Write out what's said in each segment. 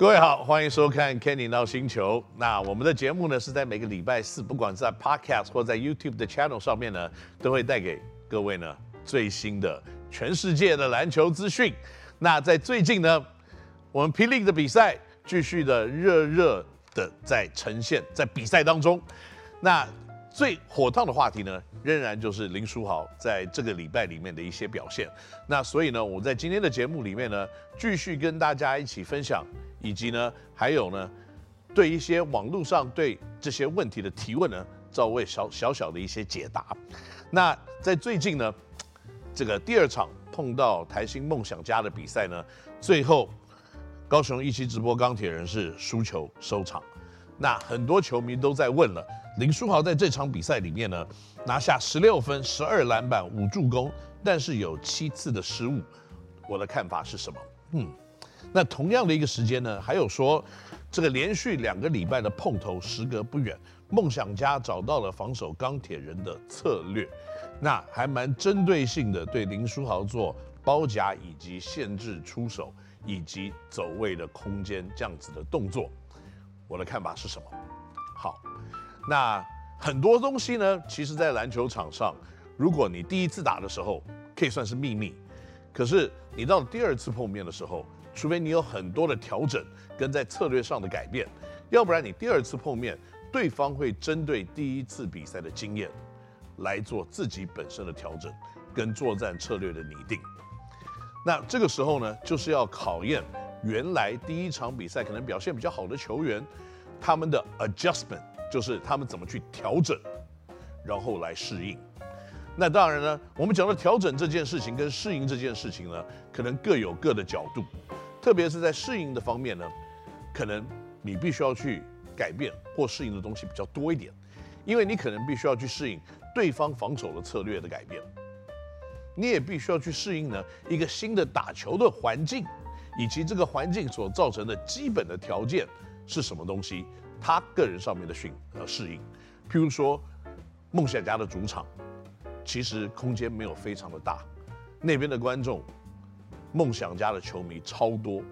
各位好，欢迎收看 Kenny 闹星球。那我们的节目呢，是在每个礼拜四，不管在 Podcast 或在 YouTube 的 Channel 上面呢，都会带给各位呢最新的全世界的篮球资讯。那在最近呢，我们 P League 的比赛继续的热热的在呈现，在比赛当中，那最火烫的话题呢，仍然就是林书豪在这个礼拜里面的一些表现。那所以呢，我在今天的节目里面呢，继续跟大家一起分享。以及呢，还有呢，对一些网络上对这些问题的提问呢，稍微小小小的一些解答。那在最近呢，这个第二场碰到台新梦想家的比赛呢，最后高雄一期直播钢铁人是输球收场。那很多球迷都在问了，林书豪在这场比赛里面呢，拿下十六分、十二篮板、五助攻，但是有七次的失误，我的看法是什么？嗯。那同样的一个时间呢，还有说，这个连续两个礼拜的碰头时隔不远，梦想家找到了防守钢铁人的策略，那还蛮针对性的对林书豪做包夹以及限制出手以及走位的空间这样子的动作，我的看法是什么？好，那很多东西呢，其实在篮球场上，如果你第一次打的时候可以算是秘密，可是你到第二次碰面的时候，除非你有很多的调整跟在策略上的改变，要不然你第二次碰面，对方会针对第一次比赛的经验来做自己本身的调整跟作战策略的拟定。那这个时候呢，就是要考验原来第一场比赛可能表现比较好的球员，他们的 adjustment，就是他们怎么去调整，然后来适应。那当然呢，我们讲到调整这件事情跟适应这件事情呢，可能各有各的角度。特别是在适应的方面呢，可能你必须要去改变或适应的东西比较多一点，因为你可能必须要去适应对方防守的策略的改变，你也必须要去适应呢一个新的打球的环境，以及这个环境所造成的基本的条件是什么东西，他个人上面的训呃适应，譬如说梦想家的主场，其实空间没有非常的大，那边的观众。梦想家的球迷超多，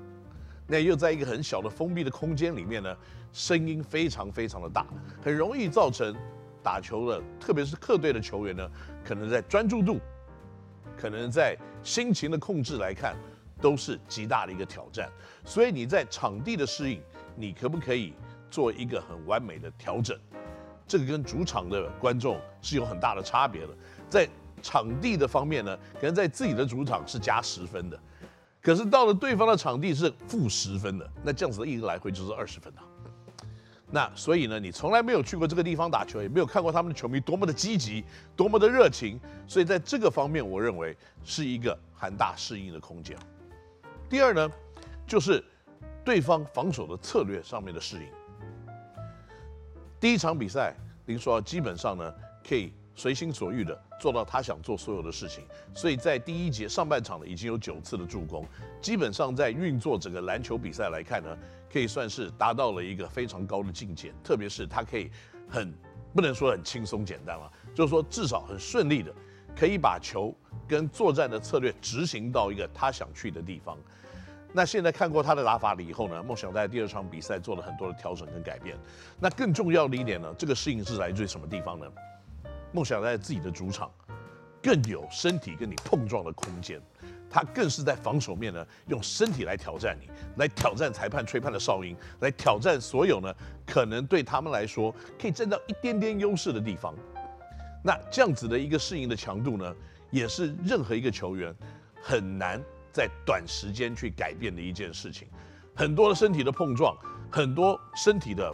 那又在一个很小的封闭的空间里面呢，声音非常非常的大，很容易造成打球的，特别是客队的球员呢，可能在专注度，可能在心情的控制来看，都是极大的一个挑战。所以你在场地的适应，你可不可以做一个很完美的调整？这个跟主场的观众是有很大的差别的，在。场地的方面呢，可能在自己的主场是加十分的，可是到了对方的场地是负十分的，那这样子的一个来回就是二十分啊。那所以呢，你从来没有去过这个地方打球，也没有看过他们的球迷多么的积极，多么的热情，所以在这个方面，我认为是一个很大适应的空间。第二呢，就是对方防守的策略上面的适应。第一场比赛，林书豪基本上呢可以。随心所欲的做到他想做所有的事情，所以在第一节上半场呢，已经有九次的助攻，基本上在运作整个篮球比赛来看呢，可以算是达到了一个非常高的境界。特别是他可以很不能说很轻松简单了，就是说至少很顺利的可以把球跟作战的策略执行到一个他想去的地方。那现在看过他的打法了以后呢，梦想在第二场比赛做了很多的调整跟改变。那更重要的一点呢，这个适应是来自于什么地方呢？梦想在自己的主场，更有身体跟你碰撞的空间，他更是在防守面呢，用身体来挑战你，来挑战裁判吹判的哨音，来挑战所有呢可能对他们来说可以占到一点点优势的地方。那这样子的一个适应的强度呢，也是任何一个球员很难在短时间去改变的一件事情。很多的身体的碰撞，很多身体的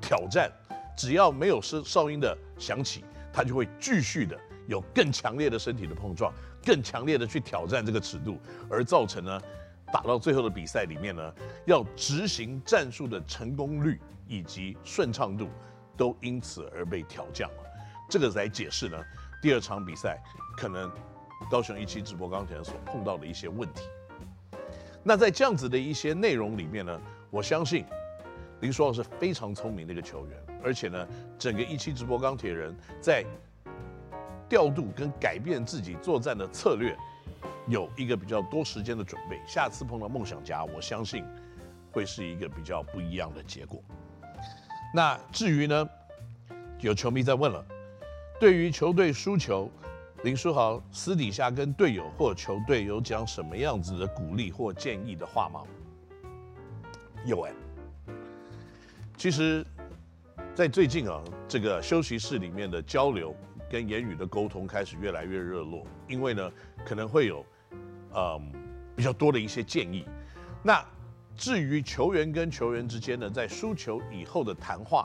挑战，只要没有声哨音的响起。他就会继续的有更强烈的身体的碰撞，更强烈的去挑战这个尺度，而造成呢，打到最后的比赛里面呢，要执行战术的成功率以及顺畅度都因此而被调降了。这个来解释呢，第二场比赛可能高雄一期直播钢铁人所碰到的一些问题。那在这样子的一些内容里面呢，我相信林书豪是非常聪明的一个球员。而且呢，整个一期直播钢铁人在调度跟改变自己作战的策略，有一个比较多时间的准备。下次碰到梦想家，我相信会是一个比较不一样的结果。那至于呢，有球迷在问了，对于球队输球，林书豪私底下跟队友或球队有讲什么样子的鼓励或建议的话吗？有哎，其实，在最近啊，这个休息室里面的交流跟言语的沟通开始越来越热络，因为呢，可能会有，嗯，比较多的一些建议。那至于球员跟球员之间呢，在输球以后的谈话，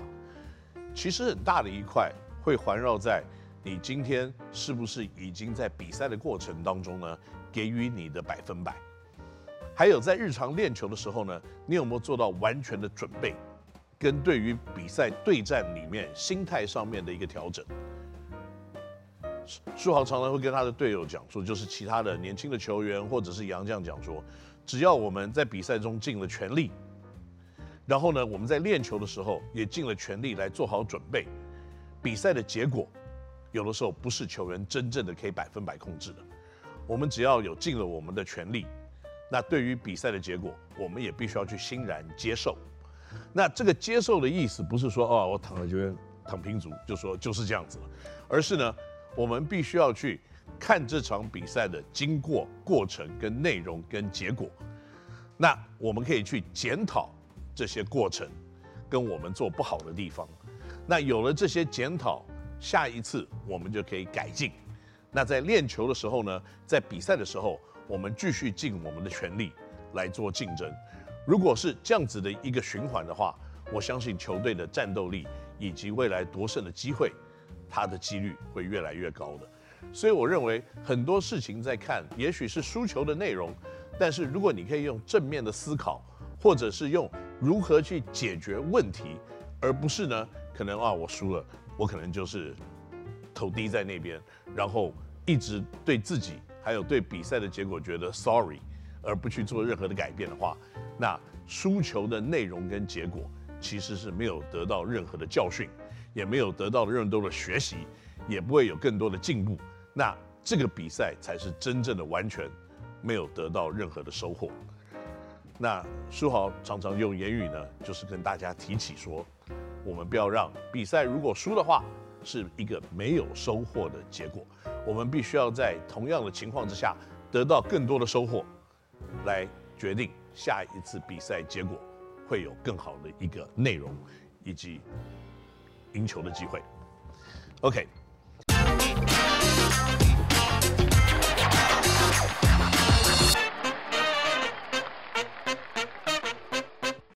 其实很大的一块会环绕在你今天是不是已经在比赛的过程当中呢，给予你的百分百。还有在日常练球的时候呢，你有没有做到完全的准备，跟对于比赛对战里面心态上面的一个调整？书豪常常会跟他的队友讲说，就是其他的年轻的球员或者是杨将讲说，只要我们在比赛中尽了全力，然后呢，我们在练球的时候也尽了全力来做好准备，比赛的结果有的时候不是球员真正的可以百分百控制的，我们只要有尽了我们的全力。那对于比赛的结果，我们也必须要去欣然接受。那这个接受的意思不是说哦，我躺在这边躺平族，就说就是这样子了，而是呢，我们必须要去看这场比赛的经过、过程跟内容跟结果。那我们可以去检讨这些过程跟我们做不好的地方。那有了这些检讨，下一次我们就可以改进。那在练球的时候呢，在比赛的时候。我们继续尽我们的全力来做竞争。如果是这样子的一个循环的话，我相信球队的战斗力以及未来夺胜的机会，它的几率会越来越高的。所以我认为很多事情在看，也许是输球的内容，但是如果你可以用正面的思考，或者是用如何去解决问题，而不是呢，可能啊我输了，我可能就是头低在那边，然后一直对自己。还有对比赛的结果觉得 sorry，而不去做任何的改变的话，那输球的内容跟结果其实是没有得到任何的教训，也没有得到任多的学习，也不会有更多的进步。那这个比赛才是真正的完全没有得到任何的收获。那书豪常常用言语呢，就是跟大家提起说，我们不要让比赛如果输的话，是一个没有收获的结果。我们必须要在同样的情况之下得到更多的收获，来决定下一次比赛结果会有更好的一个内容以及赢球的机会。OK。